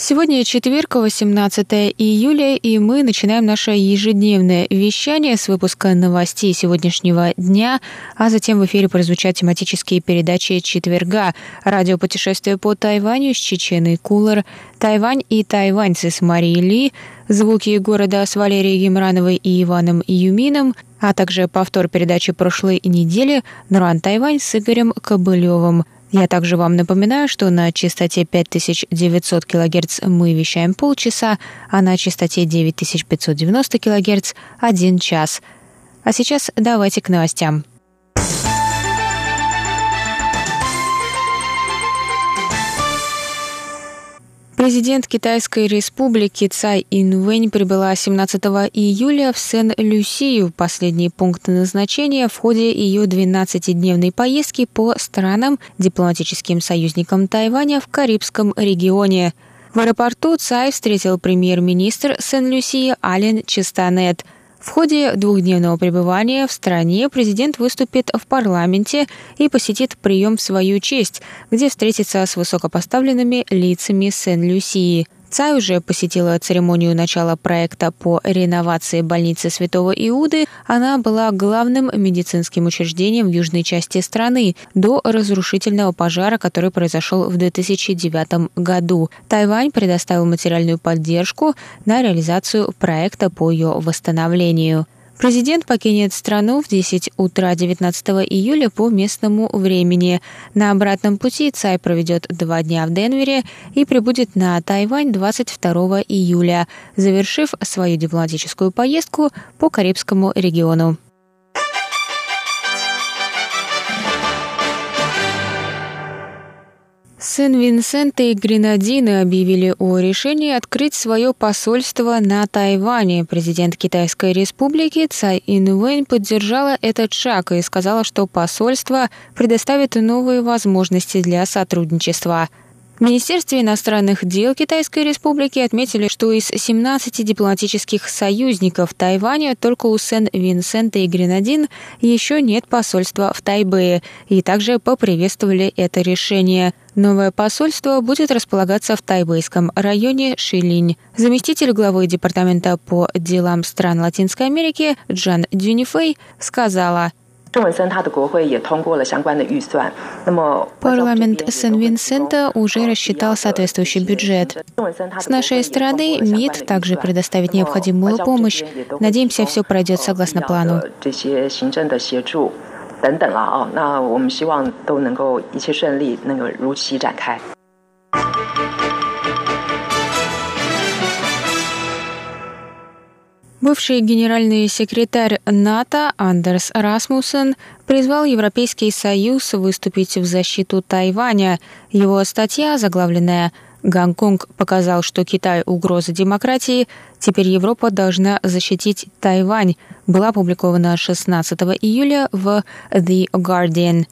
Сегодня четверг, 18 июля, и мы начинаем наше ежедневное вещание с выпуска новостей сегодняшнего дня, а затем в эфире прозвучат тематические передачи четверга, радиопутешествие по Тайваню с Чеченой Кулер, Тайвань и тайваньцы с Марией Ли, звуки города с Валерией Гемрановой и Иваном Юмином, а также повтор передачи прошлой недели «Нуран Тайвань» с Игорем Кобылевым – я также вам напоминаю, что на частоте 5900 кГц мы вещаем полчаса, а на частоте 9590 кГц – один час. А сейчас давайте к новостям. Президент Китайской республики Цай Инвэнь прибыла 17 июля в Сен-Люсию, последний пункт назначения в ходе ее 12-дневной поездки по странам, дипломатическим союзникам Тайваня в Карибском регионе. В аэропорту Цай встретил премьер-министр Сен-Люсии Ален Чистанет – в ходе двухдневного пребывания в стране президент выступит в парламенте и посетит прием в свою честь, где встретится с высокопоставленными лицами Сен-Люсии – Цай уже посетила церемонию начала проекта по реновации больницы Святого Иуды. Она была главным медицинским учреждением в южной части страны до разрушительного пожара, который произошел в 2009 году. Тайвань предоставил материальную поддержку на реализацию проекта по ее восстановлению. Президент покинет страну в 10 утра 19 июля по местному времени. На обратном пути Цай проведет два дня в Денвере и прибудет на Тайвань 22 июля, завершив свою дипломатическую поездку по Карибскому региону. Сен-Винсент и Гренадины объявили о решении открыть свое посольство на Тайване. Президент Китайской республики Цай Инвэнь поддержала этот шаг и сказала, что посольство предоставит новые возможности для сотрудничества. В Министерстве иностранных дел Китайской Республики отметили, что из 17 дипломатических союзников Тайваня только у Сен-Винсента и Гренадин еще нет посольства в Тайбэе, и также поприветствовали это решение. Новое посольство будет располагаться в тайбэйском районе Шилинь. Заместитель главы Департамента по делам стран Латинской Америки Джан Дюнифей сказала – Парламент Сен-Винсента уже рассчитал соответствующий бюджет. С нашей стороны МИД также предоставит необходимую помощь. Надеемся, все пройдет согласно плану. 等等了啊，那我们希望都能够一切顺利，能够如期展开。 Бывший генеральный секретарь НАТО Андерс Расмуссен призвал Европейский Союз выступить в защиту Тайваня. Его статья, заглавленная «Гонконг показал, что Китай – угроза демократии. Теперь Европа должна защитить Тайвань», была опубликована 16 июля в The Guardian.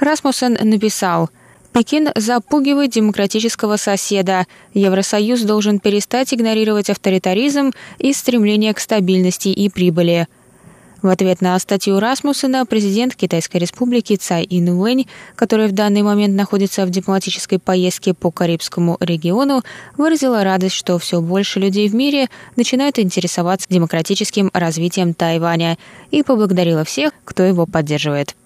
Расмуссен написал – Пекин запугивает демократического соседа. Евросоюз должен перестать игнорировать авторитаризм и стремление к стабильности и прибыли. В ответ на статью Расмуссена президент Китайской республики Цай Инуэнь, который в данный момент находится в дипломатической поездке по Карибскому региону, выразила радость, что все больше людей в мире начинают интересоваться демократическим развитием Тайваня и поблагодарила всех, кто его поддерживает.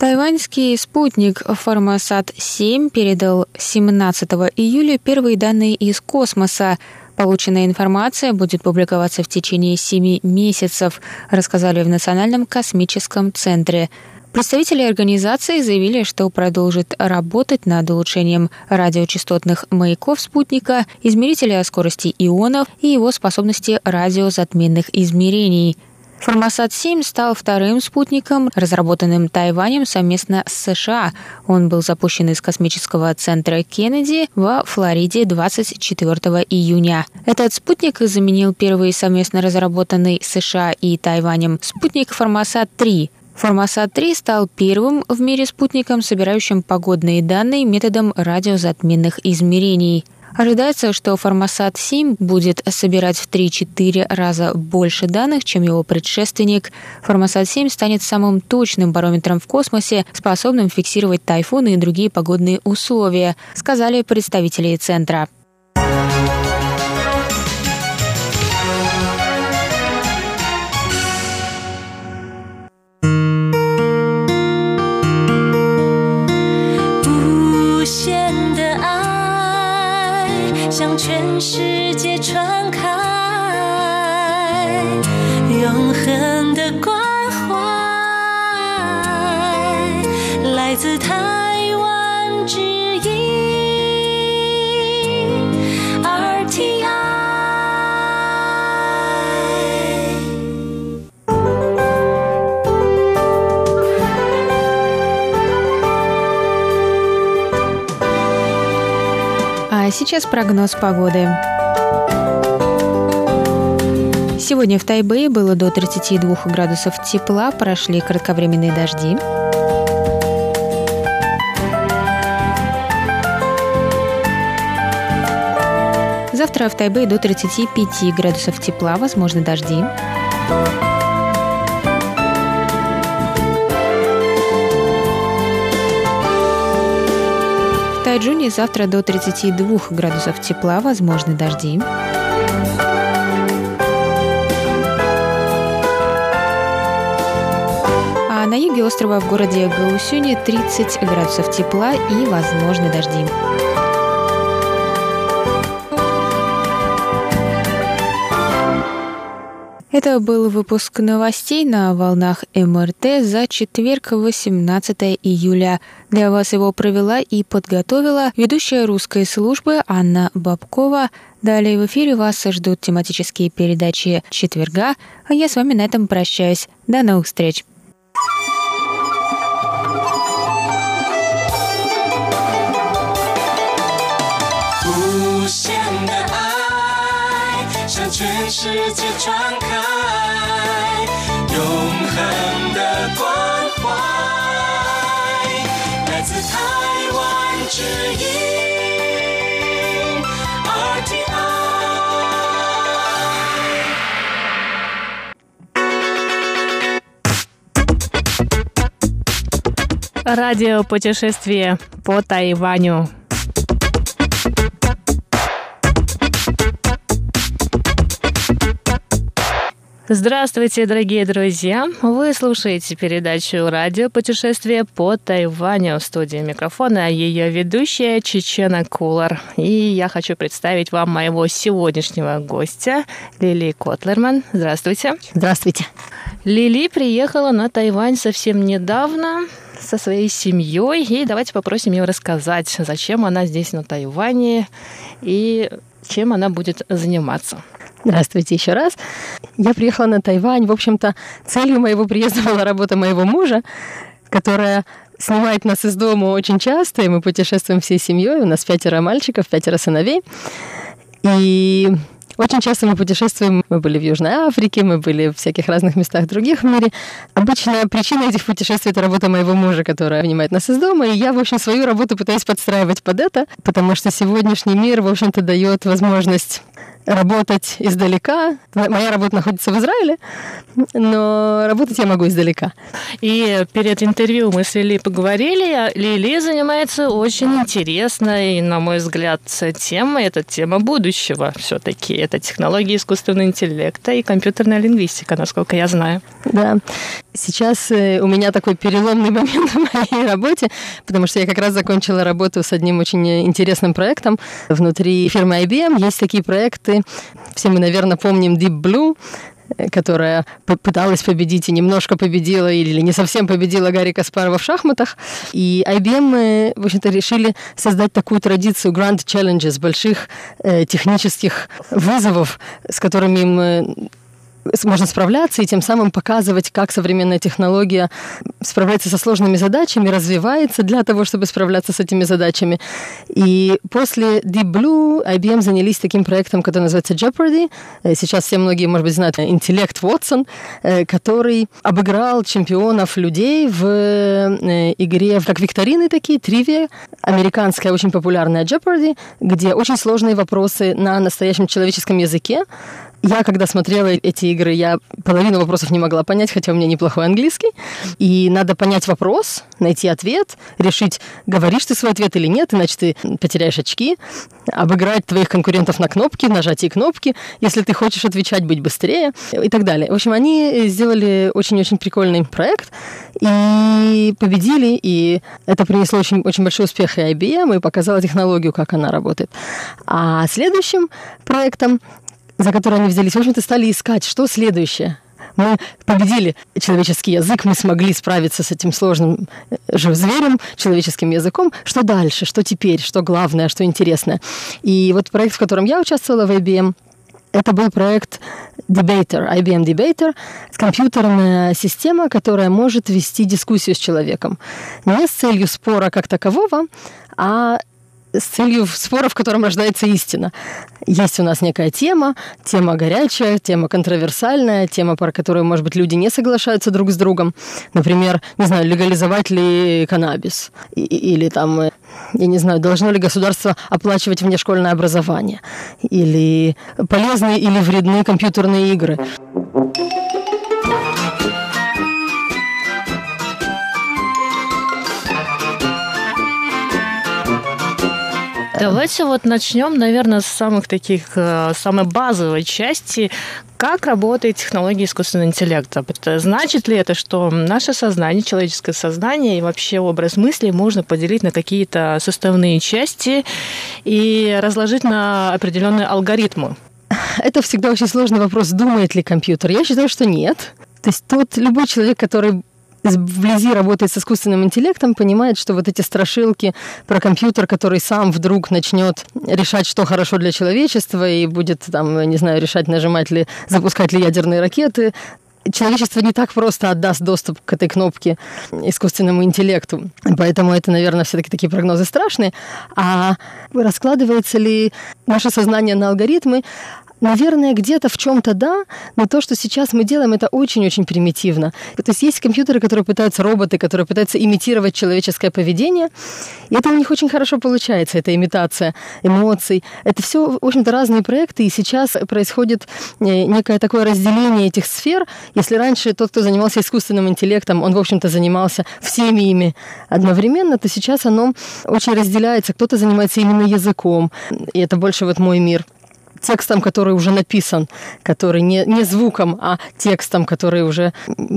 Тайваньский спутник Формосат-7 передал 17 июля первые данные из космоса. Полученная информация будет публиковаться в течение семи месяцев, рассказали в Национальном космическом центре. Представители организации заявили, что продолжит работать над улучшением радиочастотных маяков спутника, измерителя скорости ионов и его способности радиозатменных измерений – Формосат-7 стал вторым спутником, разработанным Тайванем совместно с США. Он был запущен из космического центра Кеннеди во Флориде 24 июня. Этот спутник заменил первый совместно разработанный США и Тайванем спутник Формосат-3. Формосат-3 стал первым в мире спутником, собирающим погодные данные методом радиозатменных измерений – Ожидается, что Формосат-7 будет собирать в 3-4 раза больше данных, чем его предшественник. Формосат-7 станет самым точным барометром в космосе, способным фиксировать тайфуны и другие погодные условия, сказали представители Центра. Сейчас прогноз погоды. Сегодня в Тайбэе было до 32 градусов тепла, прошли кратковременные дожди. Завтра в Тайбэе до 35 градусов тепла, возможны дожди. Тайджуне завтра до 32 градусов тепла, возможны дожди. А на юге острова в городе Гаусюне 30 градусов тепла и возможны дожди. Это был выпуск новостей на волнах МРТ за четверг, 18 июля. Для вас его провела и подготовила ведущая русской службы Анна Бабкова. Далее в эфире вас ждут тематические передачи четверга, а я с вами на этом прощаюсь. До новых встреч! 全世界传开永恒的关怀，来自台湾之音 RTI。Радио путешествие по Тайваню. Здравствуйте, дорогие друзья! Вы слушаете передачу «Радио путешествие по Тайваню» в студии микрофона, ее ведущая Чечена Кулар. И я хочу представить вам моего сегодняшнего гостя Лили Котлерман. Здравствуйте! Здравствуйте! Лили приехала на Тайвань совсем недавно со своей семьей, и давайте попросим ее рассказать, зачем она здесь на Тайване и чем она будет заниматься. Здравствуйте еще раз. Я приехала на Тайвань. В общем-то, целью моего приезда была работа моего мужа, которая снимает нас из дома очень часто, и мы путешествуем всей семьей. У нас пятеро мальчиков, пятеро сыновей. И очень часто мы путешествуем. Мы были в Южной Африке, мы были в всяких разных местах других в мире. Обычная причина этих путешествий – это работа моего мужа, которая снимает нас из дома. И я, в общем, свою работу пытаюсь подстраивать под это, потому что сегодняшний мир, в общем-то, дает возможность работать издалека. Моя работа находится в Израиле, но работать я могу издалека. И перед интервью мы с Лили поговорили. Лили занимается очень интересной, на мой взгляд, темой. Это тема будущего все-таки. Это технологии искусственного интеллекта и компьютерная лингвистика, насколько я знаю. Да. Сейчас э, у меня такой переломный момент в моей работе, потому что я как раз закончила работу с одним очень интересным проектом внутри фирмы IBM. Есть такие проекты, все мы, наверное, помним Deep Blue, э, которая пыталась победить и немножко победила или не совсем победила Гарри Каспарова в шахматах. И IBM, э, в общем-то, решили создать такую традицию Grand Challenges, больших э, технических вызовов, с которыми им можно справляться и тем самым показывать, как современная технология справляется со сложными задачами, развивается для того, чтобы справляться с этими задачами. И после Deep Blue IBM занялись таким проектом, который называется Jeopardy. Э, сейчас все многие, может быть, знают интеллект Watson, э, который обыграл чемпионов людей в э, игре, как викторины такие, тривия, американская очень популярная Jeopardy, где очень сложные вопросы на настоящем человеческом языке, я, когда смотрела эти игры, я половину вопросов не могла понять, хотя у меня неплохой английский. И надо понять вопрос, найти ответ, решить, говоришь ты свой ответ или нет, иначе ты потеряешь очки, обыграть твоих конкурентов на кнопки, нажатие кнопки, если ты хочешь отвечать, быть быстрее и так далее. В общем, они сделали очень-очень прикольный проект и победили, и это принесло очень, очень большой успех и IBM, и показало технологию, как она работает. А следующим проектом за которые они взялись, в общем-то, стали искать, что следующее. Мы победили человеческий язык, мы смогли справиться с этим сложным э, же зверем, человеческим языком. Что дальше, что теперь, что главное, что интересное. И вот проект, в котором я участвовала в IBM, это был проект Debater, IBM Debater, компьютерная система, которая может вести дискуссию с человеком. Не с целью спора как такового, а с целью спора, в котором рождается истина. Есть у нас некая тема, тема горячая, тема контроверсальная, тема, про которую, может быть, люди не соглашаются друг с другом. Например, не знаю, легализовать ли каннабис? Или там, я не знаю, должно ли государство оплачивать внешкольное образование? Или полезны или вредны компьютерные игры? Давайте вот начнем, наверное, с самых таких, э, самой базовой части, как работает технология искусственного интеллекта? Значит ли это, что наше сознание, человеческое сознание и вообще образ мысли можно поделить на какие-то составные части и разложить на определенные алгоритмы? Это всегда очень сложный вопрос, думает ли компьютер. Я считаю, что нет. То есть тот любой человек, который вблизи работает с искусственным интеллектом, понимает, что вот эти страшилки про компьютер, который сам вдруг начнет решать, что хорошо для человечества, и будет там, не знаю, решать, нажимать ли, запускать ли ядерные ракеты, человечество не так просто отдаст доступ к этой кнопке искусственному интеллекту. Поэтому это, наверное, все-таки такие прогнозы страшные. А раскладывается ли наше сознание на алгоритмы? Наверное, где-то в чем-то да, но то, что сейчас мы делаем, это очень-очень примитивно. То есть есть компьютеры, которые пытаются, роботы, которые пытаются имитировать человеческое поведение, и это у них очень хорошо получается, эта имитация эмоций. Это все, в общем-то, разные проекты, и сейчас происходит э, некое такое разделение этих сфер. Если раньше тот, кто занимался искусственным интеллектом, он, в общем-то, занимался всеми ими одновременно, то сейчас оно очень разделяется. Кто-то занимается именно языком, и это больше вот мой мир текстом, который уже написан, который не, не звуком, а текстом, который уже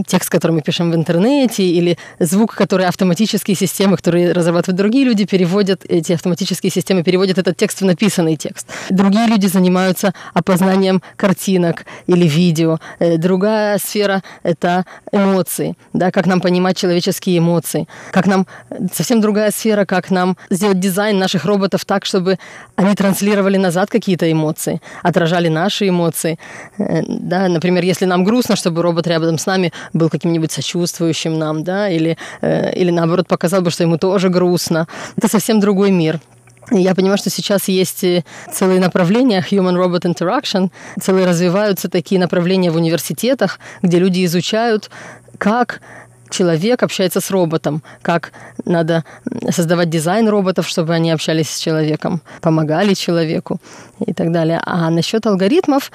текст, который мы пишем в интернете, или звук, который автоматические системы, которые разрабатывают другие люди, переводят, эти автоматические системы переводят этот текст в написанный текст. Другие люди занимаются опознанием картинок или видео. Э, другая сфера — это эмоции, да, как нам понимать человеческие эмоции, как нам, совсем другая сфера, как нам сделать дизайн наших роботов так, чтобы они транслировали назад какие-то эмоции, эмоции, отражали наши эмоции. Э, да, например, если нам грустно, чтобы робот рядом с нами был каким-нибудь сочувствующим нам, да, или, э, или наоборот показал бы, что ему тоже грустно. Это совсем другой мир. Я понимаю, что сейчас есть целые направления Human-Robot Interaction, целые развиваются такие направления в университетах, где люди изучают, как человек общается с роботом, как надо создавать дизайн роботов, чтобы они общались с человеком, помогали человеку и так далее. А насчет алгоритмов,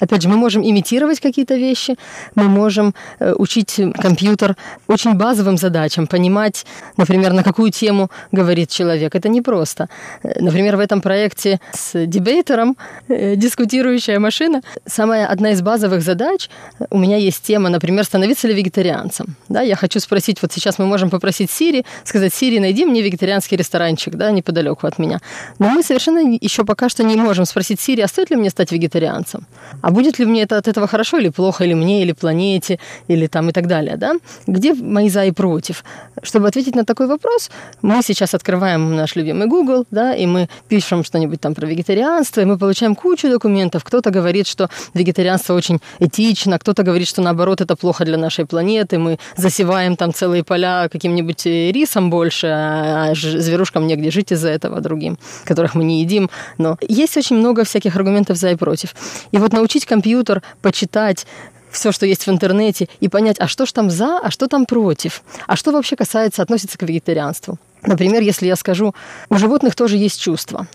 опять же, мы можем имитировать какие-то вещи, мы можем э, учить компьютер очень базовым задачам, понимать, например, на какую тему говорит человек. Это непросто. Э, например, в этом проекте с дебейтером, э, дискутирующая машина, самая одна из базовых задач, у меня есть тема, например, становиться ли вегетарианцем. Да, я хочу спросить, вот сейчас мы можем попросить Сири, сказать, Сири, найди мне вегетарианский ресторанчик, да, неподалеку от меня. Но мы совершенно еще пока что не можем спросить Сири, а стоит ли мне стать вегетарианцем? А А будет ли мне это от этого хорошо или плохо, или мне, или планете, или там и так далее, да? Где мои за и против? Чтобы ответить на такой вопрос, мы сейчас открываем наш любимый Google, да, и мы пишем что-нибудь там про вегетарианство, и мы получаем кучу документов. Кто-то говорит, что вегетарианство очень этично, кто-то говорит, что наоборот это плохо для нашей планеты, мы засеваем там целые поля каким-нибудь рисом больше, а зверушкам негде жить из-за этого другим, которых мы не едим. Но есть очень много всяких аргументов за и против. И вот научить компьютер почитать все, что есть в интернете, и понять, а что ж там за, а что там против, а что вообще касается, относится к вегетарианству. Например, если я скажу, у животных тоже есть чувства.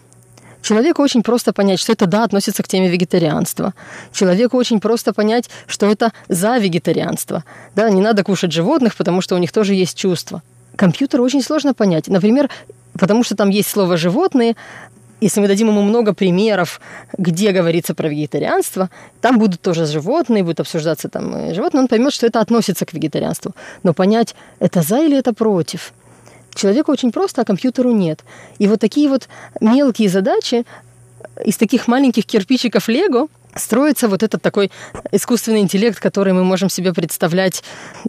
Человеку очень просто понять, что это да, относится к теме вегетарианства. Человеку очень просто понять, что это за вегетарианство. Да, не надо кушать животных, потому что у них тоже есть чувства. Компьютеру очень сложно понять. Например, потому что там есть слово «животные», если мы дадим ему много примеров, где говорится про вегетарианство, там будут тоже животные, будут обсуждаться там э, животные, он поймет, что это относится к вегетарианству. Но понять, это за или это против. Человеку очень просто, а компьютеру нет. И вот такие вот мелкие задачи из таких маленьких кирпичиков Лего – строится вот этот такой искусственный интеллект, который мы можем себе представлять.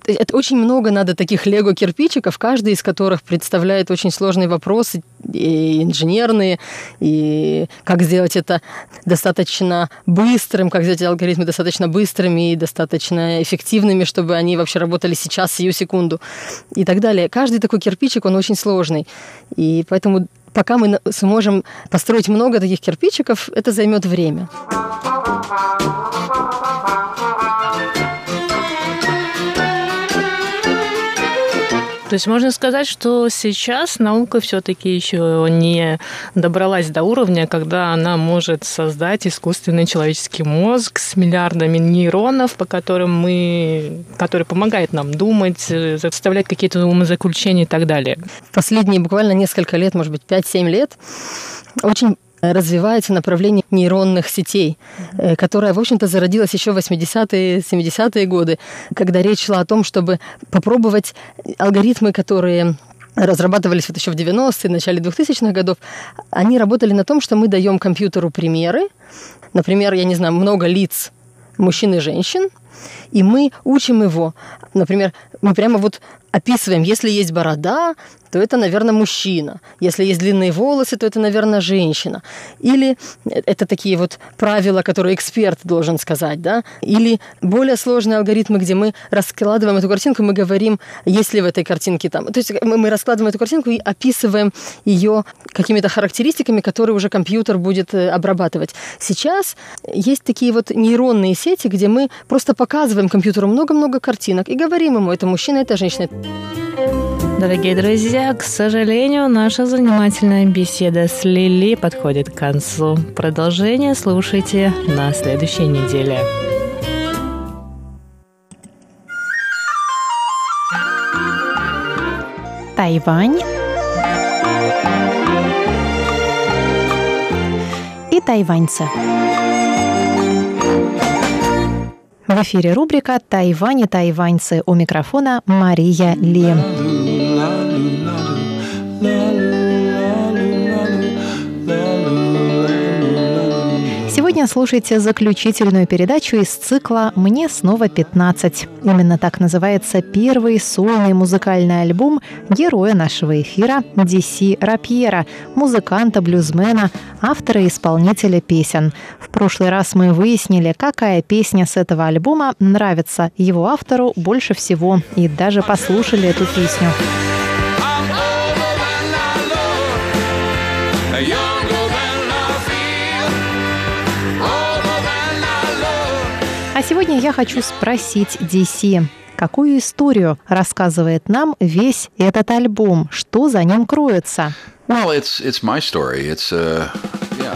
Это очень много надо таких лего-кирпичиков, каждый из которых представляет очень сложные вопросы, и инженерные, и как сделать это достаточно быстрым, как сделать алгоритмы достаточно быстрыми и достаточно эффективными, чтобы они вообще работали сейчас, сию секунду, и так далее. Каждый такой кирпичик, он очень сложный. И поэтому пока мы сможем построить много таких кирпичиков, это займет время. То есть можно сказать, что сейчас наука все-таки еще не добралась до уровня, когда она может создать искусственный человеческий мозг с миллиардами нейронов, по которым мы, который помогает нам думать, составлять какие-то умозаключения и так далее. Последние буквально несколько лет, может быть, 5-7 лет, очень развивается направление нейронных сетей, э, которое, в общем-то, зародилось еще в 80-е, 70-е годы, когда речь шла о том, чтобы попробовать алгоритмы, которые разрабатывались вот еще в 90-е, начале 2000-х годов, они работали на том, что мы даем компьютеру примеры, например, я не знаю, много лиц мужчин и женщин, и мы учим его. Например, мы прямо вот описываем, если есть борода, то это, наверное, мужчина. Если есть длинные волосы, то это, наверное, женщина. Или это такие вот правила, которые эксперт должен сказать, да? Или более сложные алгоритмы, где мы раскладываем эту картинку, мы говорим, есть ли в этой картинке там... То есть мы, мы раскладываем эту картинку и описываем ее какими-то характеристиками, которые уже компьютер будет э, обрабатывать. Сейчас есть такие вот нейронные сети, где мы просто показываем компьютеру много-много картинок и говорим ему, это мужчина, это женщина. Дорогие друзья, к сожалению, наша занимательная беседа с Лили подходит к концу. Продолжение слушайте на следующей неделе. Тайвань и тайваньцы. В эфире рубрика «Тайвань и тайваньцы». У микрофона Мария Ли. Сегодня слушайте заключительную передачу из цикла «Мне снова 15». Именно так называется первый сольный музыкальный альбом героя нашего эфира Диси Рапьера, музыканта-блюзмена, автора и исполнителя песен. В прошлый раз мы выяснили, какая песня с этого альбома нравится его автору больше всего, и даже послушали эту песню. Сегодня я хочу спросить DC, какую историю рассказывает нам весь этот альбом, что за ним кроется? Well, it's, it's my story. It's, uh...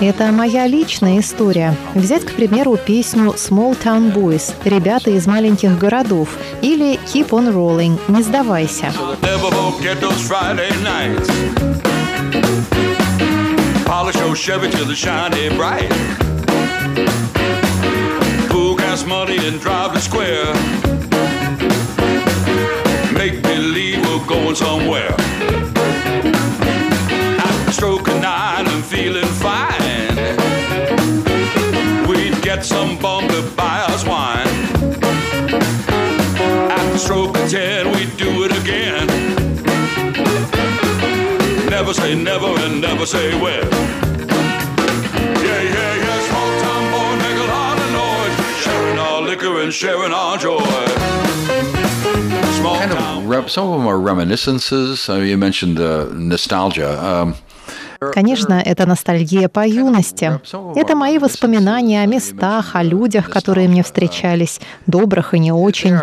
Это моя личная история. Взять, к примеру, песню Small Town Boys «Ребята из маленьких городов» или Keep on Rolling «Не сдавайся». Polish your Chevy till it's shiny bright. Money and drive to square. Make believe we're going somewhere. After stroking nine I'm feeling fine, we'd get some bum to buy us wine. After stroking ten, we'd do it again. Never say never and never say when. And sharing our joy. Small Kind of rem- some of them are reminiscences. Uh, you mentioned uh, nostalgia. Um, Конечно, это ностальгия по юности. Это мои воспоминания о местах, о людях, которые мне встречались, добрых и не очень.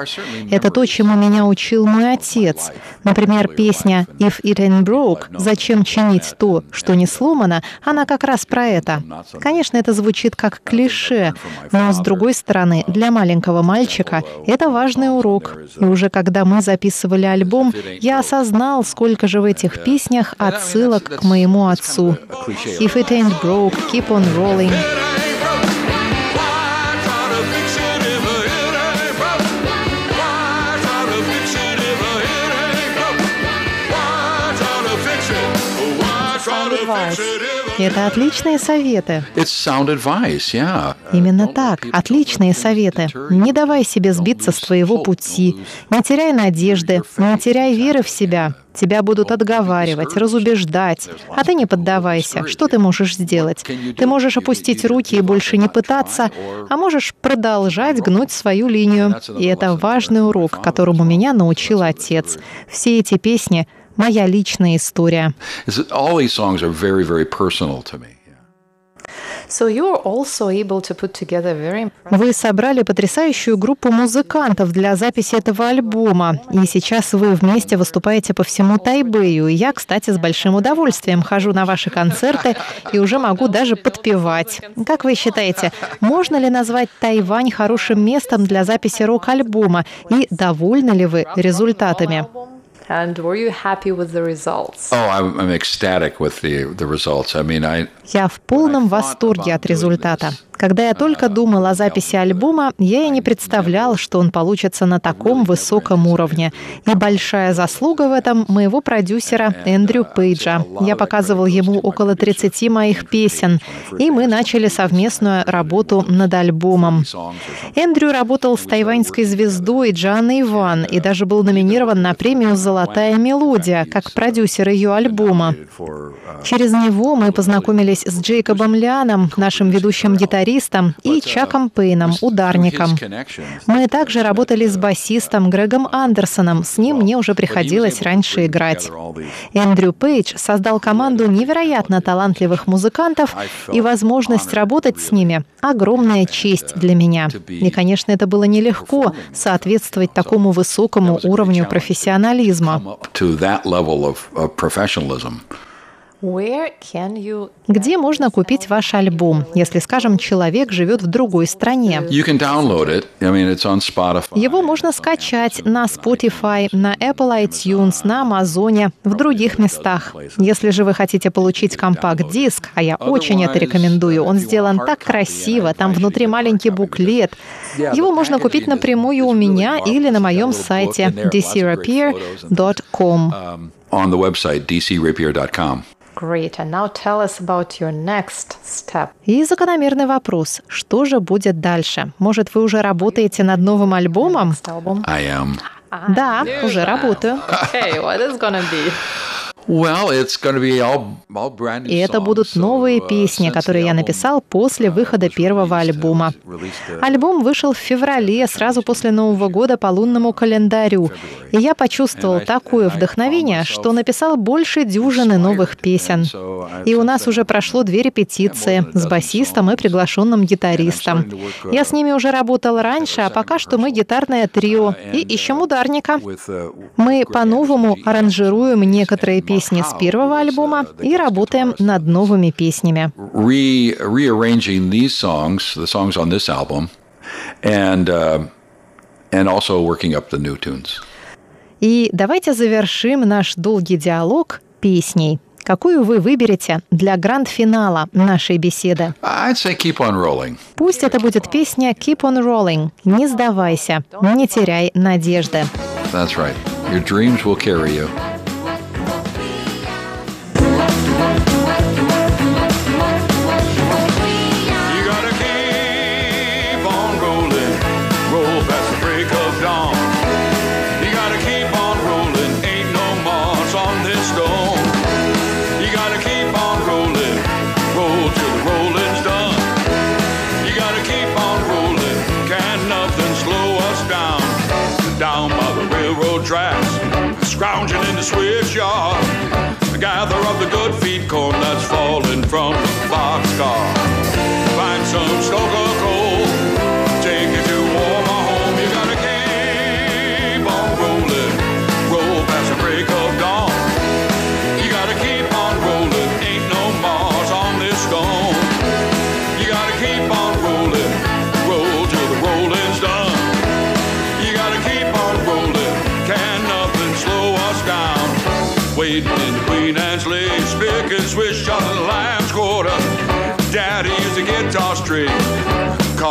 Это то, чему меня учил мой отец. Например, песня «If it ain't broke» «Зачем чинить то, что не сломано?» она как раз про это. Конечно, это звучит как клише, но, с другой стороны, для маленького мальчика это важный урок. И уже когда мы записывали альбом, я осознал, сколько же в этих песнях отсылок к моему отцу. If it ain't broke, keep on rolling. Why try Это отличные советы. Именно так, отличные советы. Не давай себе сбиться с твоего пути, не теряй надежды, не теряй веры в себя. Тебя будут отговаривать, разубеждать, а ты не поддавайся. Что ты можешь сделать? Ты можешь опустить руки и больше не пытаться, а можешь продолжать гнуть свою линию. И это важный урок, которому меня научил отец. Все эти песни — моя личная история. Вы собрали потрясающую группу музыкантов для записи этого альбома, и сейчас вы вместе выступаете по всему Тайбэю. И я, кстати, с большим удовольствием хожу на ваши концерты и уже могу даже подпевать. Как вы считаете, можно ли назвать Тайвань хорошим местом для записи рок-альбома? И довольны ли вы результатами? And were you happy with the results? Oh, I'm, I'm ecstatic with the the results. I mean, I Я в полном восторге от результата. Когда я только думал о записи альбома, я и не представлял, что он получится на таком высоком уровне. И большая заслуга в этом моего продюсера Эндрю Пейджа. Я показывал ему около 30 моих песен, и мы начали совместную работу над альбомом. Эндрю работал с тайваньской звездой Джанной Иван и даже был номинирован на премию «Золотая мелодия» как продюсер ее альбома. Через него мы познакомились с Джейкобом Лианом, нашим ведущим гитаристом, и Чаком Пейном, ударником. Мы также работали с басистом Грегом Андерсоном. С ним мне уже приходилось раньше играть. Эндрю Пейдж создал команду невероятно талантливых музыкантов, и возможность работать с ними — огромная честь для меня. И, конечно, это было нелегко соответствовать такому высокому уровню профессионализма. Где можно купить ваш альбом, если, скажем, человек живет в другой стране? You can download it. I mean, it's on Spotify. Его можно скачать на Spotify, на Apple iTunes, на Амазоне, в других местах. Если же вы хотите получить компакт-диск, а я очень это рекомендую, он сделан так красиво, там внутри маленький буклет. Его можно купить напрямую у меня или на моем сайте dcrapier.com. Um, on the website dcrapier.com. great? And now tell us about your next step. И закономерный вопрос, что же будет дальше? Может, вы уже работаете над новым альбомом? I am. Да, уже работаю. Okay, what is gonna be? Well, it's going to be all, all brand new И это будут новые uh, песни, которые я написал после выхода первого альбома. Альбом вышел в феврале, сразу после Нового года по лунному календарю. И я почувствовал такое вдохновение, что написал больше дюжины новых песен. И у нас уже прошло две репетиции с басистом и приглашенным гитаристом. Я с ними уже работал раньше, а пока что мы гитарное трио и ищем ударника. uh, Мы по-новому аранжируем некоторые песни с первого альбома и работаем над новыми песнями. uh. И давайте завершим наш долгий диалог песней. Какую вы выберете для гранд-финала нашей беседы? Пусть это будет песня «Keep on Rolling» — «Не сдавайся», «Не теряй надежды». That's right. Your dreams will carry. You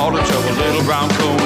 all the trouble. Little brown coon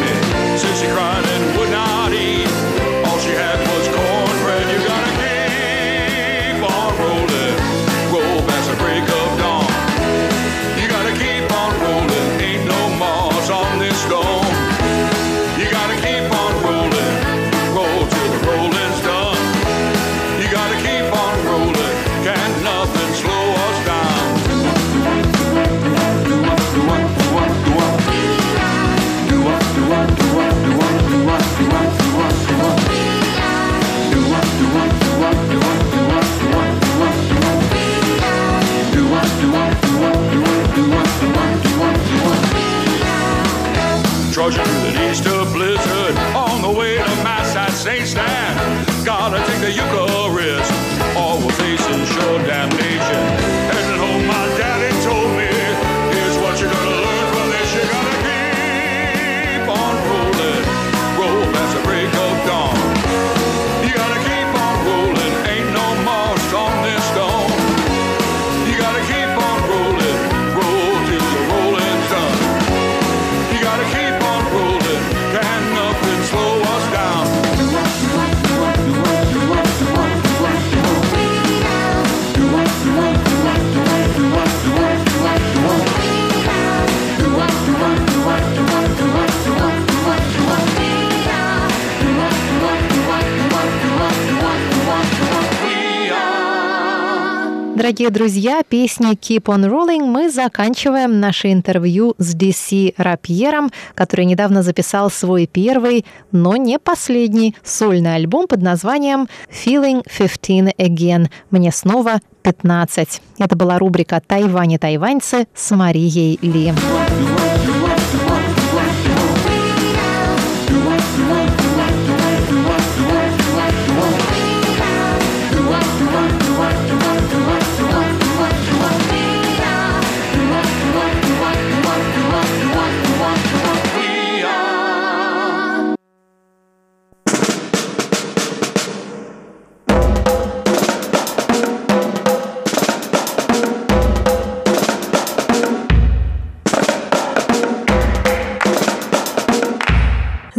Дорогие друзья, песней Keep on Rolling мы заканчиваем наше интервью с DC Рапьером, который недавно записал свой первый, но не последний сольный альбом под названием Feeling 15 Again. Мне снова 15. Это была рубрика «Тайвань и тайваньцы» с Марией Ли.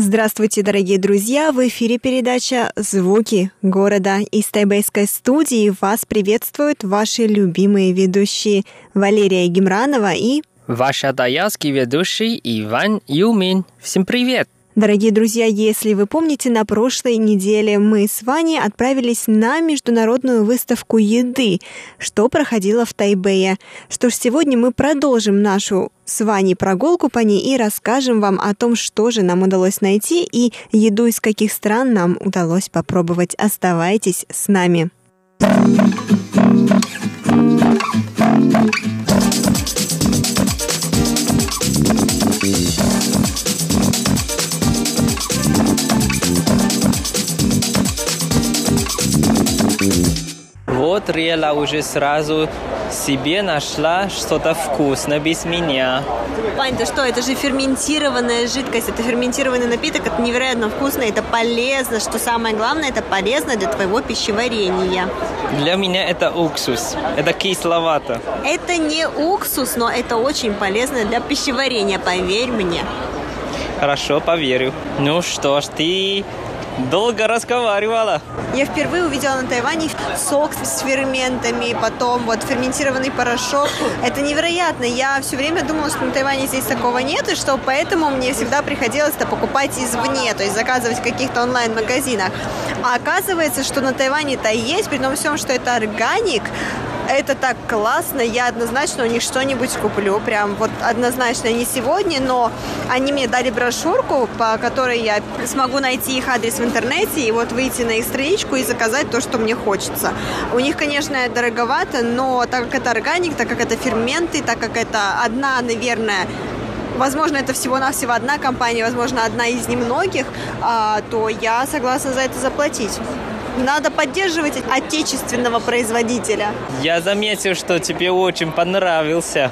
Здравствуйте, дорогие друзья! В эфире передача «Звуки города». Из тайбэйской студии вас приветствуют ваши любимые ведущие Валерия Гемранова и... Ваш атаялский ведущий Иван Юмин. Всем привет! Дорогие друзья, если вы помните, на прошлой неделе мы с Ваней отправились на международную выставку еды, что проходило в Тайбэе. Что ж, сегодня мы продолжим нашу с Ваней прогулку по ней и расскажем вам о том, что же нам удалось найти и еду из каких стран нам удалось попробовать. Оставайтесь с нами. Вот Рела уже сразу себе нашла что-то вкусное без меня. Вань, ты что, это же ферментированная жидкость, это ферментированный напиток, это невероятно вкусно, это полезно, что самое главное, это полезно для твоего пищеварения. Для меня это уксус. Это кисловато. Это не уксус, но это очень полезно для пищеварения, поверь мне. Хорошо, поверю. Ну что ж, ты долго разговаривала. Я впервые увидела на Тайване сок с ферментами, потом вот ферментированный порошок. Это невероятно. Я все время думала, что на Тайване здесь такого нет, и что поэтому мне всегда приходилось это покупать извне, то есть заказывать в каких-то онлайн-магазинах. А оказывается, что на Тайване это есть, при том всем, что это органик, Это так классно, я однозначно у них что-нибудь куплю, прям вот однозначно не сегодня, но они мне дали брошюрку, по которой я смогу найти их адрес в интернете и вот выйти на их страничку и заказать то, что мне хочется. У них, конечно, дороговато, но так как это органик, так как это ферменты, так как это одна, наверное, возможно, это всего-навсего одна компания, возможно, одна из немногих, а, то я согласна за это заплатить. Надо поддерживать отечественного производителя. Я заметил, что тебе очень понравился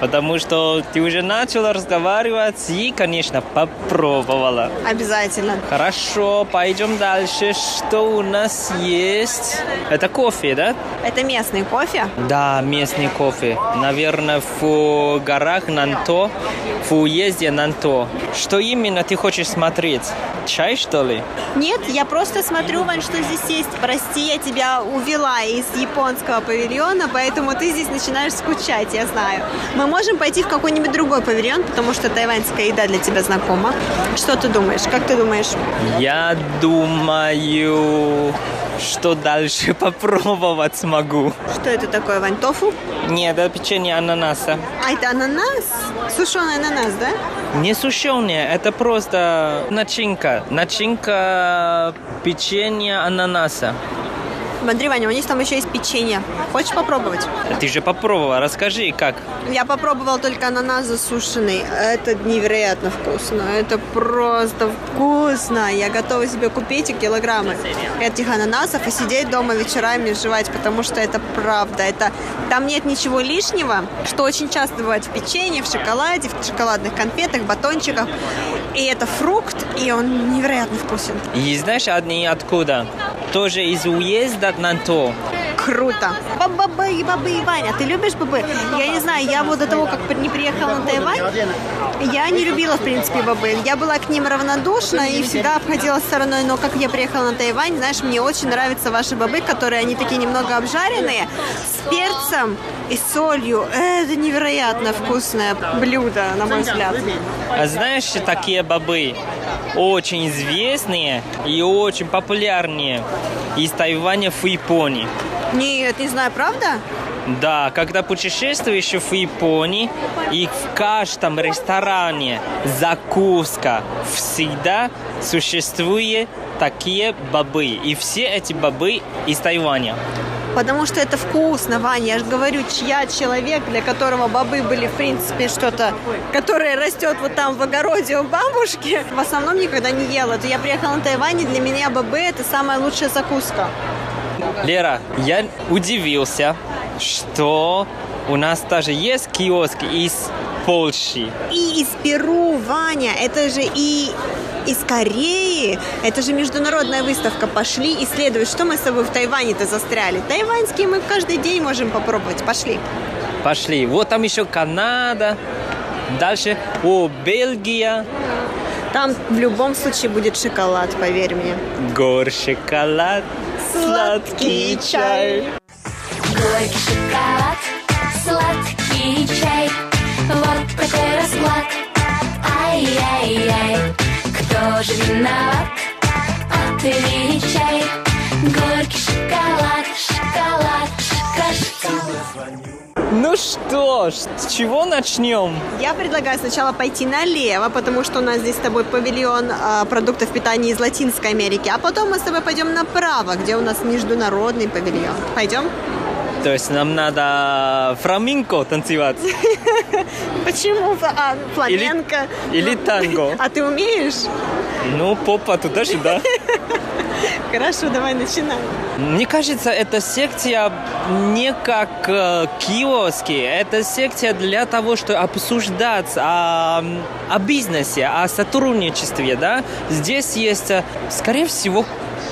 потому что ты уже начала разговаривать и, конечно, попробовала. Обязательно. Хорошо, пойдем дальше. Что у нас есть? Это кофе, да? Это местный кофе? Да, местный кофе. Наверное, в горах Нанто, в уезде Нанто. Что именно ты хочешь смотреть? Чай, что ли? Нет, я просто смотрю, Вань, что здесь есть. Прости, я тебя увела из японского павильона, поэтому ты здесь начинаешь скучать, я знаю. Мы можем пойти в какой-нибудь другой павильон, потому что тайваньская еда для тебя знакома. Что ты думаешь? Как ты думаешь? Я думаю, что дальше попробовать смогу. Что это такое, Вань? Тофу? Нет, это печенье ананаса. А это ананас? Сушеный ананас, да? Не сушеный, это просто начинка. Начинка печенья ананаса. Смотри, Ваня, у них там еще есть печенье. Хочешь попробовать? Ты же попробовала, расскажи, как? Я попробовал только ананас засушенный. Это невероятно вкусно. Это просто вкусно. Я готова себе купить килограммы этих ананасов и сидеть дома вечерами жевать, потому что это правда. Это там нет ничего лишнего, что очень часто бывает в печенье, в шоколаде, в шоколадных конфетах, батончиках. И это фрукт, и он невероятно вкусен. И знаешь, одни откуда? Тоже из уезда Нанто. Круто. Бабы, бабы, Ваня, ты любишь бабы? Я не знаю, я вот до того, как не приехала на Тайвань, я не любила, в принципе, бобы. Я была к ним равнодушна и всегда обходила стороной. Но как я приехала на Тайвань, знаешь, мне очень нравятся ваши бобы, которые они такие немного обжаренные, с перцем и солью. Это невероятно вкусное блюдо, на мой взгляд. А знаешь, такие бобы очень известные и очень популярные из Тайваня в Японии. Нет, не знаю, правда? Да, когда путешествуешь в Японии, и в каждом ресторане закуска всегда существует такие бобы. И все эти бобы из Тайваня. Потому что это вкусно, Ваня. Я же говорю, я человек, для которого бобы были, в принципе, что-то, которое растет вот там в огороде у бабушки. В основном никогда не ела. То я приехала на Тайвань, и для меня бобы – это самая лучшая закуска. Лера, я удивился, что у нас даже есть киоск из Польши. И из Перу, Ваня. Это же и из Кореи. Это же международная выставка. Пошли исследовать, что мы с тобой в Тайване-то застряли. Тайваньские мы каждый день можем попробовать. Пошли. Пошли. Вот там еще Канада. Дальше, о, Бельгия. Там в любом случае будет шоколад, поверь мне. Гор шоколад, сладкий чай. Горький шоколад, сладкий чай. Вот такой расклад. Ай-яй-яй, кто же виноват? Отвечай. Горький шоколад, шоколад, шоколад. Ну что ж, с чего начнем? Я предлагаю сначала пойти налево, потому что у нас здесь с тобой павильон э, продуктов питания из Латинской Америки, а потом мы с тобой пойдем направо, где у нас международный павильон. Пойдем? То есть нам надо фламинго танцевать? Почему? А, фламенко? Или, или танго? А ты умеешь? Ну, попа туда-сюда. Хорошо, давай начинаем. Мне кажется, эта секция не как э, киоски. Это секция для того, чтобы обсуждать о, о бизнесе, о сотрудничестве. Да? Здесь есть, э, скорее всего,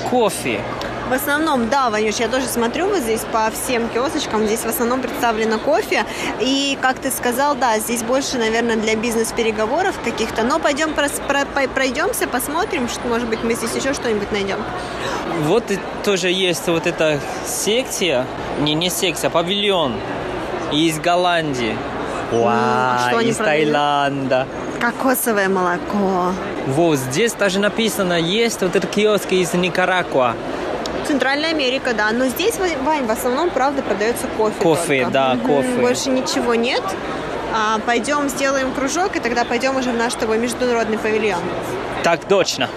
кофе. В основном, да, Ванюш, я тоже смотрю вот здесь по всем киосочкам, здесь в основном представлено кофе. И, как ты сказал, да, здесь больше, наверное, для бизнес-переговоров каких-то. Но пойдем про, про, пройдемся, посмотрим, что, может быть, мы здесь еще что-нибудь найдем. Вот тоже есть вот эта секция, не, не секция, а павильон из Голландии. Вау, что из Таиланда. Кокосовое молоко. Вот, здесь даже написано, есть вот этот киоск из Никарагуа. Центральная Америка, да. Но здесь, Вань, в основном, правда, продается кофе. Кофе, только. да, Мгм, кофе. Больше ничего нет. А, пойдем сделаем кружок, и тогда пойдем уже в наш твой международный павильон. Так точно.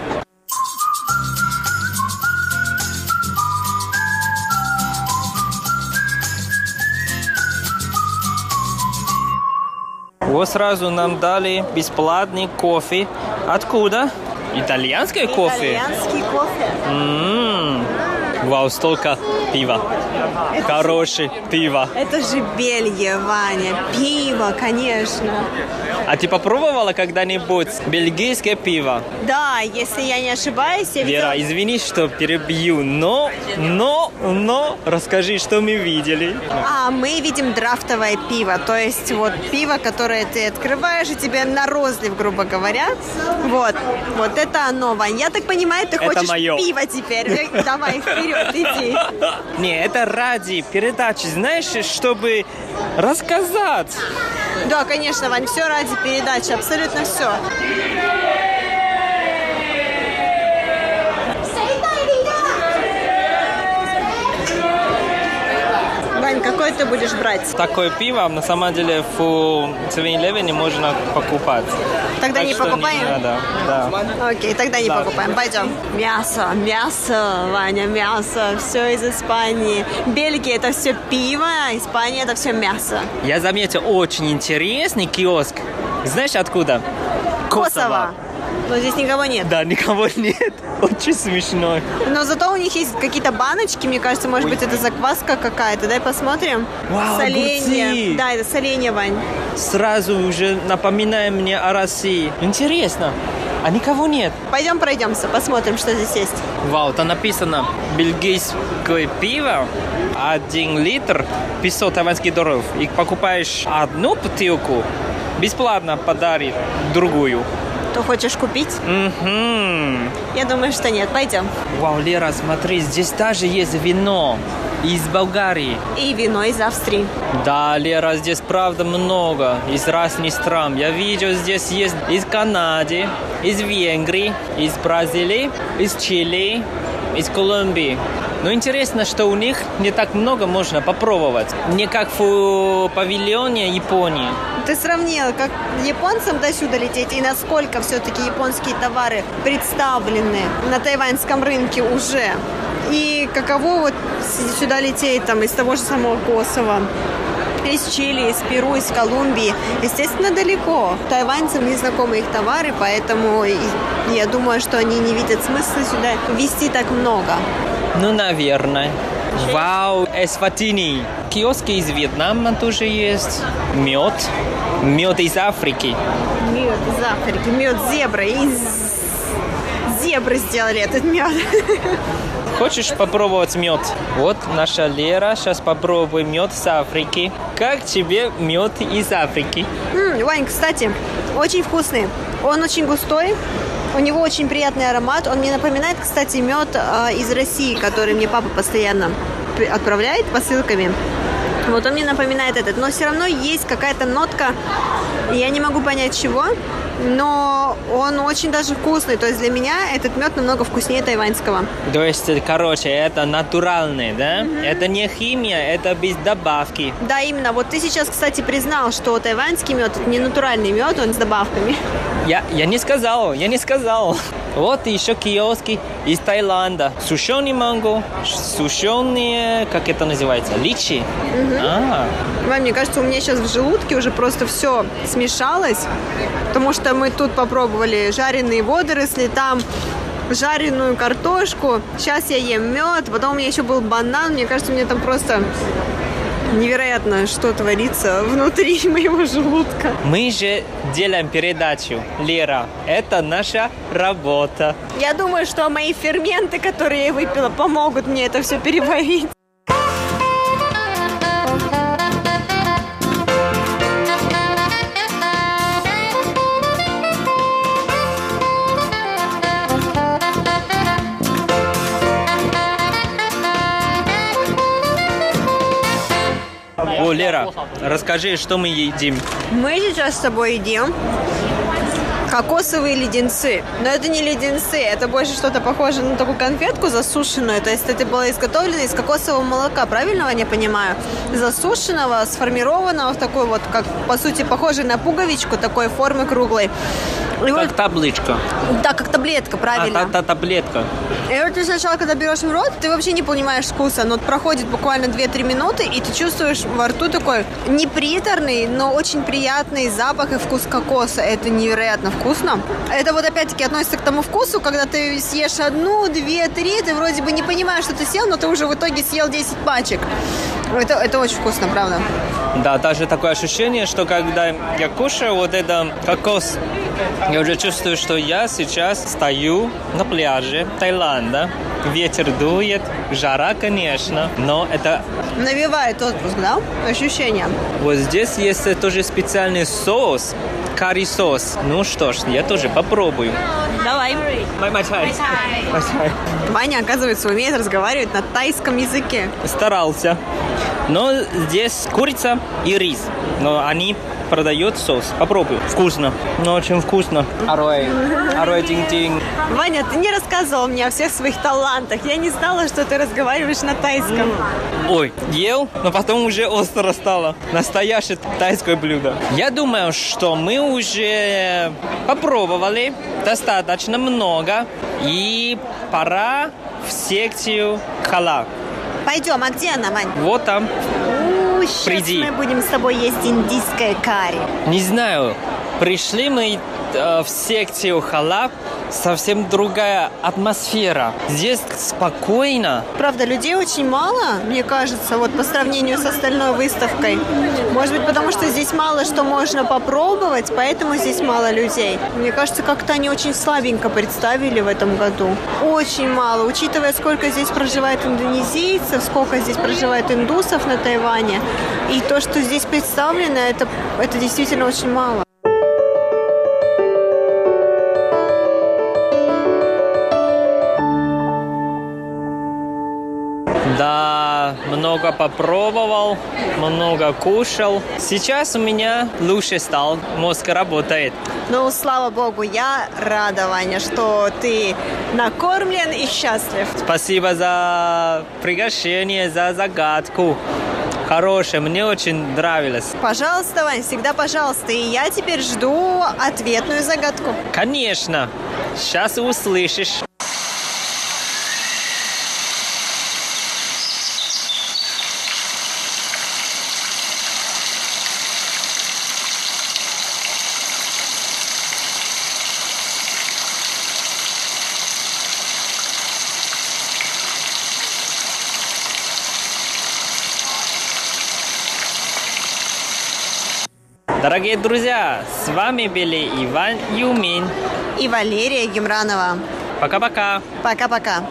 Вот сразу нам дали бесплатный кофе. Откуда? Итальянское кофе? Итальянский кофе. М, Вау, столько пива. Хорошее пиво. Это же Бельгия, Ваня. Пиво, конечно. А ты попробовала когда-нибудь бельгийское пиво? Да, если я не ошибаюсь, я видела... Вера, извини, что перебью, но, но, но, расскажи, что мы видели. А, мы видим драфтовое пиво, то есть вот пиво, которое ты открываешь, и тебе на розлив, грубо говоря. Вот, вот это оно, Вань. Я так понимаю, ты Это хочешь моё. пиво теперь. Давай, вперед, иди. Не, это ради передачи, знаешь, чтобы рассказать. Да, конечно, Вань, все ради передачи, абсолютно все. Вань, какой ты будешь брать? Такое пиво на самом деле в 7-Eleven можно покупать. Тогда Так не покупаем? надо, да. Окей, тогда не Да. покупаем. Пойдем. Мясо, мясо, Ваня, мясо. Все из Испании. Бельгия это все пиво, а Испания это все мясо. Я заметил очень интересный киоск. Знаешь откуда? Косово. Но здесь никого нет. Да, никого нет. Очень смешно. Но зато у них есть какие-то баночки, мне кажется, может быть, это закваска какая-то. Дай посмотрим. Вау, соленье. огурцы. Да, это соленье, Вань. Сразу уже напоминает мне о России. Интересно. А никого нет. Пойдем пройдемся, посмотрим, что здесь есть. Вау, там написано бельгийское пиво, один литр, 500 тайваньских долларов. И покупаешь одну бутылку, бесплатно подарит другую. Ты хочешь купить? Мгм. Я думаю, что нет. Пойдем. Вау, Лера, смотри, здесь даже есть вино из Болгарии. И вино из Австрии. Да, Лера, здесь правда много, из разных стран. Я видел, здесь есть из Канады, из Венгрии, из Бразилии, из Чили, из Колумбии. Но интересно, что у них не так много можно попробовать. Не как в павильоне Японии. Ты сравнила, как японцам до сюда лететь и насколько все-таки японские товары представлены на тайваньском рынке уже. И каково вот сюда лететь там из того же самого Косово, из Чили, из Перу, из Колумбии. Естественно, далеко. Тайваньцам не знакомы их товары, поэтому я думаю, что они не видят смысла сюда везти так много. Ну, наверное. Вау, эсватини. Киоски из Вьетнама тоже есть. Мед. Мед из Африки. Мед из Африки, мед зебры. Из зебры сделали этот мед. Хочешь попробовать мед? Вот наша Лера. Сейчас попробуй мед с Африки. Как тебе мед из Африки? М, Вань, кстати, очень вкусный. Он очень густой. У него очень приятный аромат. Он мне напоминает, кстати, мед э, из России, который мне папа постоянно отправляет посылками. Вот он мне напоминает этот. Но все равно есть какая-то нотка, я не могу понять чего, но он очень даже вкусный. То есть для меня этот мед намного вкуснее тайваньского. То есть, короче, это натуральный, да? Это не химия, это без добавки. Да, именно. Вот ты сейчас, кстати, признал, что тайваньский мед это не натуральный мед, он с добавками. Я, я не сказал, я не сказал. Вот еще киоски из Таиланда. Сушеный манго, сушеные, как это называется, личи. А, Вань, мне кажется, у меня сейчас в желудке уже просто все смешалось, потому что мы тут попробовали жареные водоросли, там жареную картошку, сейчас я ем мед, потом у меня еще был банан, мне кажется, у меня там просто невероятно, что творится внутри моего желудка. мы же делаем передачу, Лера. Это наша работа. Я думаю, что мои ферменты, которые я выпила, помогут мне это все переварить. О, Лера, расскажи, что мы едим. Мы сейчас с тобой едим кокосовые леденцы. Но это не леденцы, это больше что-то похоже на такую конфетку засушенную. То есть это было изготовлено из кокосового молока, правильно я понимаю? Засушенного, сформированного в такой вот, как по сути, похожий на пуговичку такой формы круглой. Вот- Как табличка. да, как таблетка, правильно. А, та, та таблетка. И вот ты сначала, когда берешь в рот, ты вообще не понимаешь вкуса. Но вот проходит буквально 2-3 минуты, и ты чувствуешь во рту такой неприторный, но очень приятный запах и вкус кокоса. Это невероятно вкусно. Это вот опять-таки относится к тому вкусу, когда ты съешь одну, две, три, ты вроде бы не понимаешь, что ты съел, но ты уже в итоге съел 10 пачек. Это, это очень вкусно, правда. Да, даже такое ощущение, что когда я кушаю вот это кокос, я уже чувствую, что я сейчас стою на пляже Таиланда. Ветер дует, жара, конечно, но это Навевает отпуск, да? Ощущения. вот здесь есть тоже специальный соус, карри-соус. Ну что ж, я тоже попробую. Давай. Май, май, чай. Май, чай. Ваня, оказывается, умеет разговаривать на тайском языке. Старался. Но здесь курица и рис. Но они продают соус. Попробую. Вкусно. Ну, очень вкусно. Арой. Арой тинг-тинг. Ваня, ты не рассказывал мне о всех своих талантах. Я не знала, что ты разговариваешь на тайском. Ой, ел, но потом уже остро стало. Настоящее тайское блюдо. Я думаю, что мы уже попробовали достаточно много. И пора в секцию халал. Пойдем, а где она, Вань? Вот там. Сейчас Приди. мы будем с тобой есть индийское карри. Не знаю, пришли мы э, в секцию халаб, совсем другая атмосфера. Здесь спокойно. Правда, людей очень мало, мне кажется, вот по сравнению с остальной выставкой. Может быть, потому что здесь мало что можно попробовать, поэтому здесь мало людей. Мне кажется, как-то они очень слабенько представили в этом году. Очень мало, учитывая, сколько здесь проживает индонезийцев, сколько здесь проживает индусов на Тайване. И то, что здесь представлено, это, это действительно очень мало. Да, много попробовал, много кушал. Сейчас у меня лучше стал, мозг работает. Ну, слава богу, я рада, Ваня, что ты накормлен и счастлив. Спасибо за приглашение, за загадку. Хорошая, мне очень нравилось. Пожалуйста, Вань, всегда пожалуйста. И я теперь жду ответную загадку. Конечно, сейчас услышишь. Дорогие друзья, с вами были Иван Юмин. И Валерия Гемранова. Пока-пока. Пока-пока.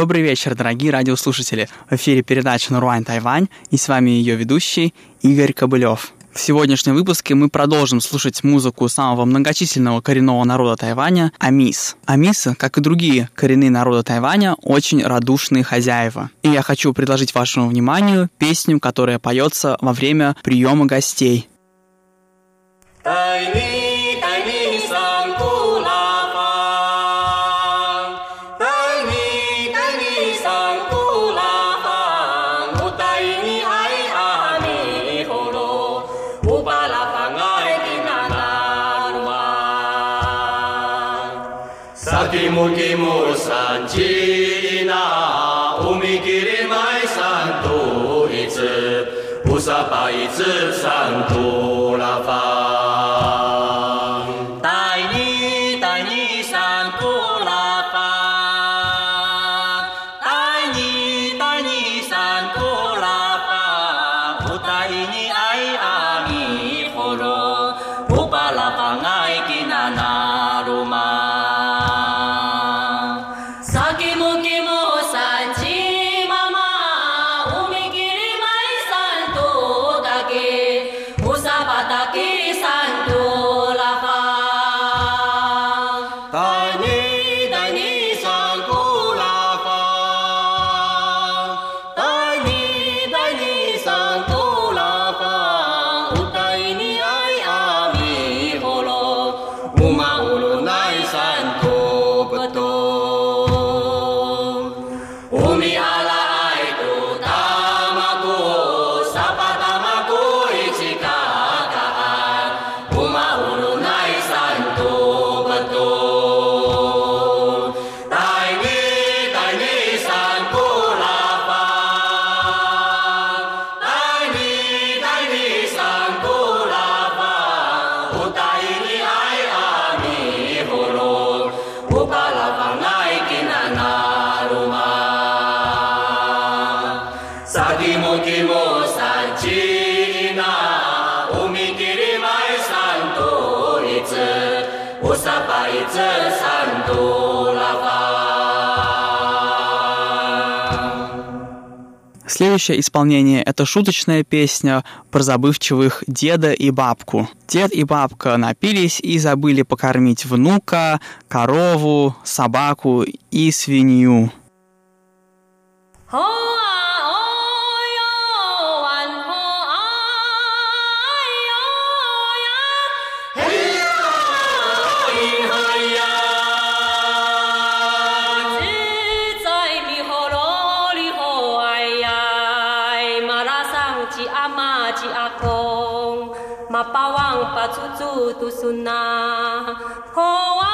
Добрый вечер, дорогие радиослушатели. В эфире передача «Наруань Тайвань» и с вами ее ведущий Игорь Кобылев. В сегодняшнем выпуске мы продолжим слушать музыку самого многочисленного коренного народа Тайваня – Амис. Амисы, как и другие коренные народы Тайваня, очень радушные хозяева. И я хочу предложить вашему вниманию песню, которая поется во время приема гостей. 带 следующее исполнение — это шуточная песня про забывчивых деда и бабку. Дед и бабка напились и забыли покормить внука, корову, собаку и свинью. Oh! 啊，处处读书呐，好啊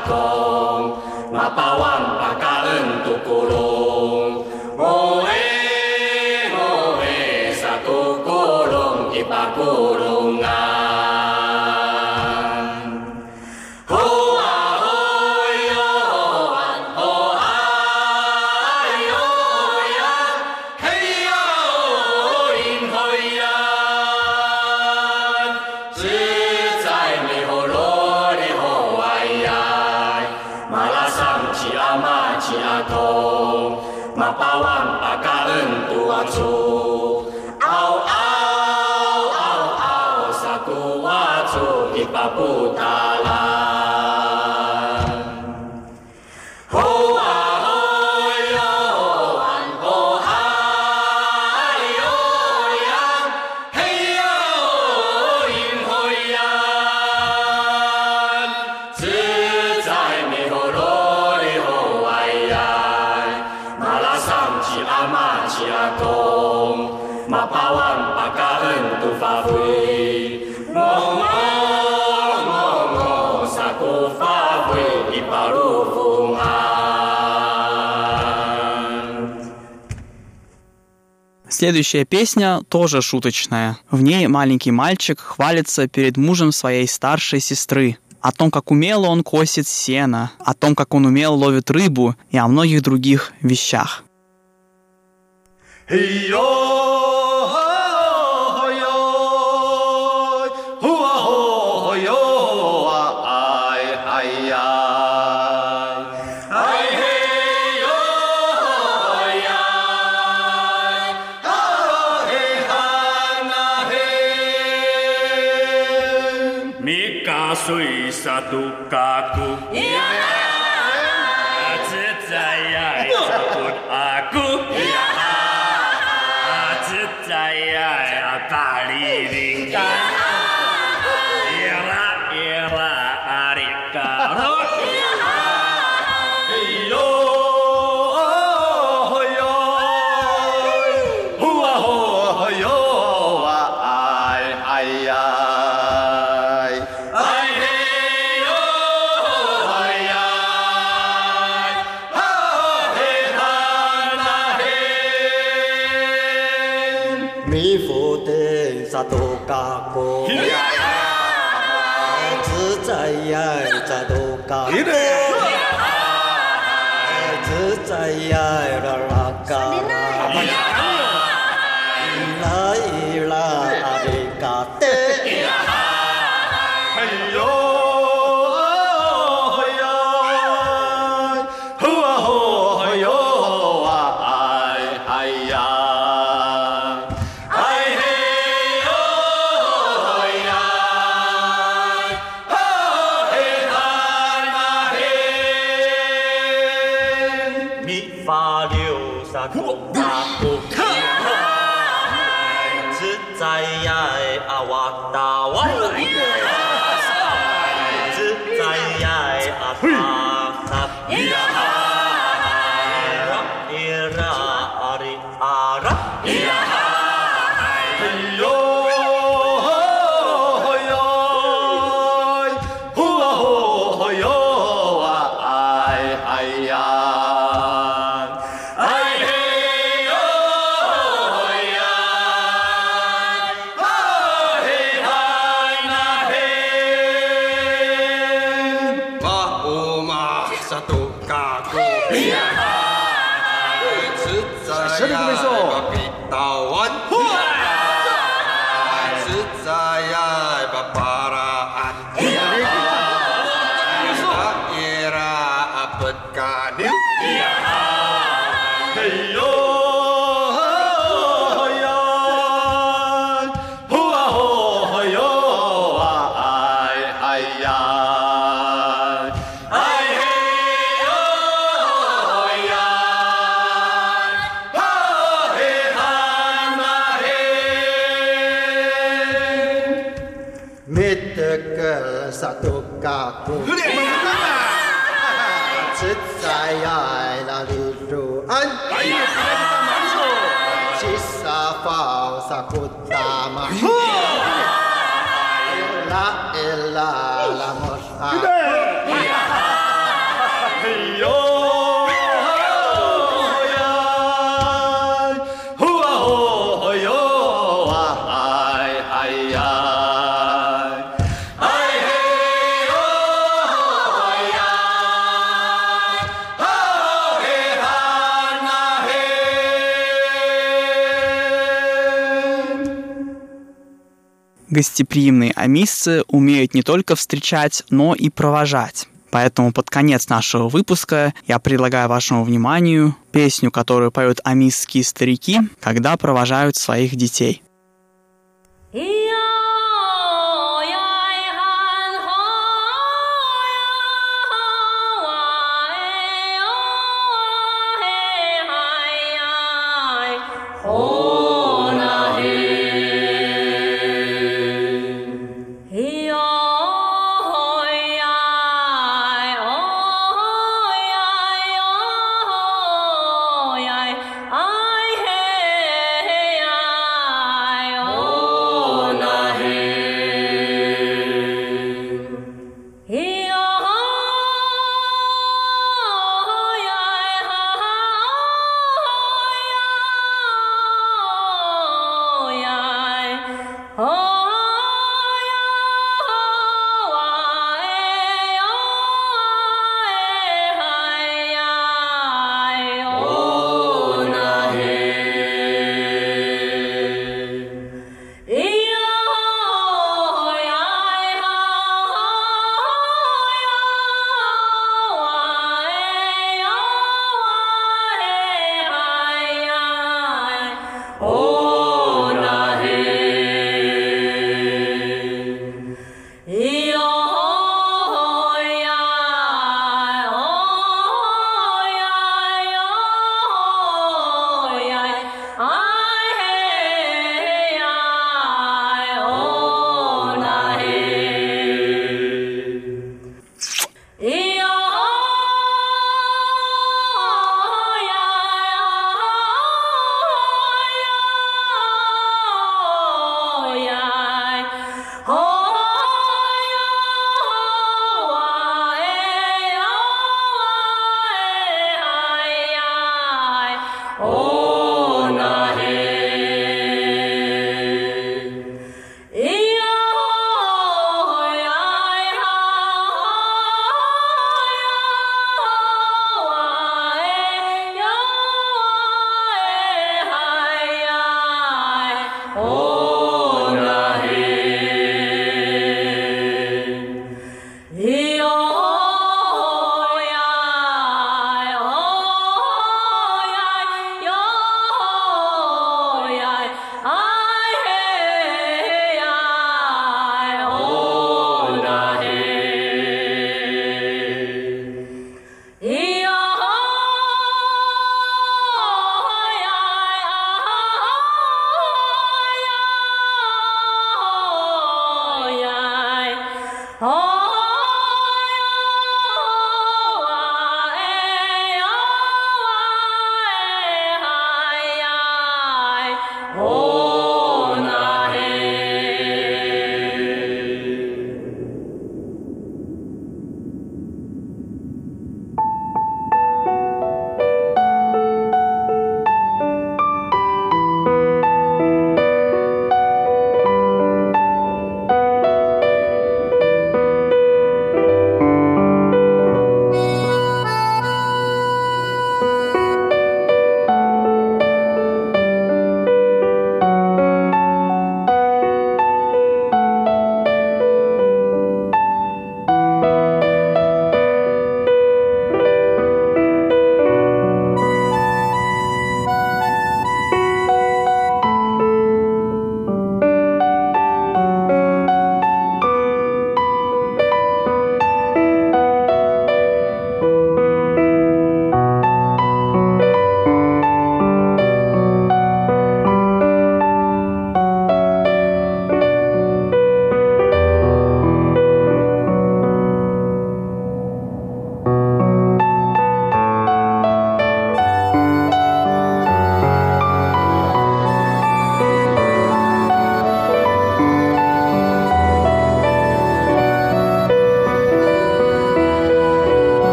kong, mapawang pagkain tukulong. Следующая песня тоже шуточная. В ней маленький мальчик хвалится перед мужем своей старшей сестры о том, как умело он косит сено, о том, как он умело ловит рыбу и о многих других вещах. Hey, yo! 咕嘎咕呀哈呀自在呀呀咕啊哈哈自在呀呀呀 Love. Гостеприимные амисцы умеют не только встречать, но и провожать. Поэтому под конец нашего выпуска я предлагаю вашему вниманию песню, которую поют амисские старики, когда провожают своих детей. И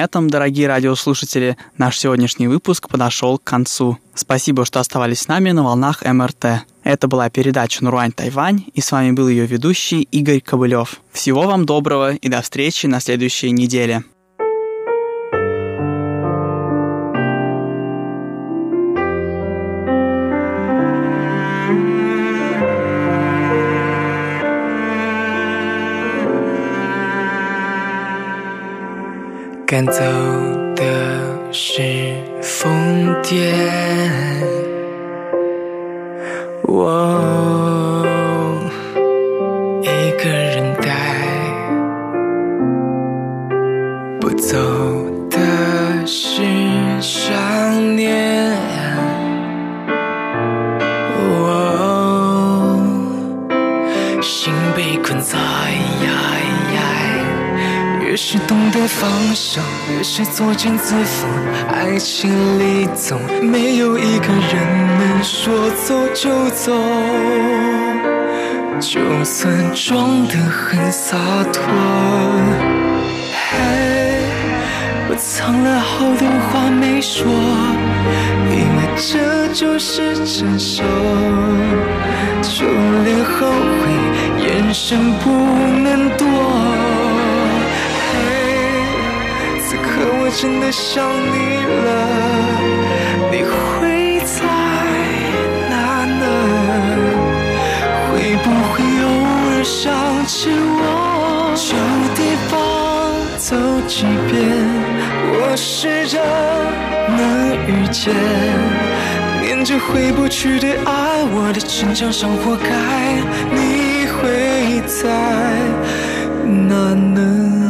на этом, дорогие радиослушатели, наш сегодняшний выпуск подошел к концу. Спасибо, что оставались с нами на волнах МРТ. Это была передача «Нуруань Тайвань», и с вами был ее ведущий Игорь Кобылев. Всего вам доброго и до встречи на следующей неделе. 赶走的是疯癫，是作茧自缚。爱情里总没有一个人能说走就走，就算装得很洒脱。嘿，我藏了好多话没说，因为这就是成熟。就连后悔，眼神不能躲。真的想你了，你会在哪呢？会不会偶尔想起我？旧地方走几遍，我试着能遇见。念着回不去的爱，我的逞强像活该，你会在哪呢。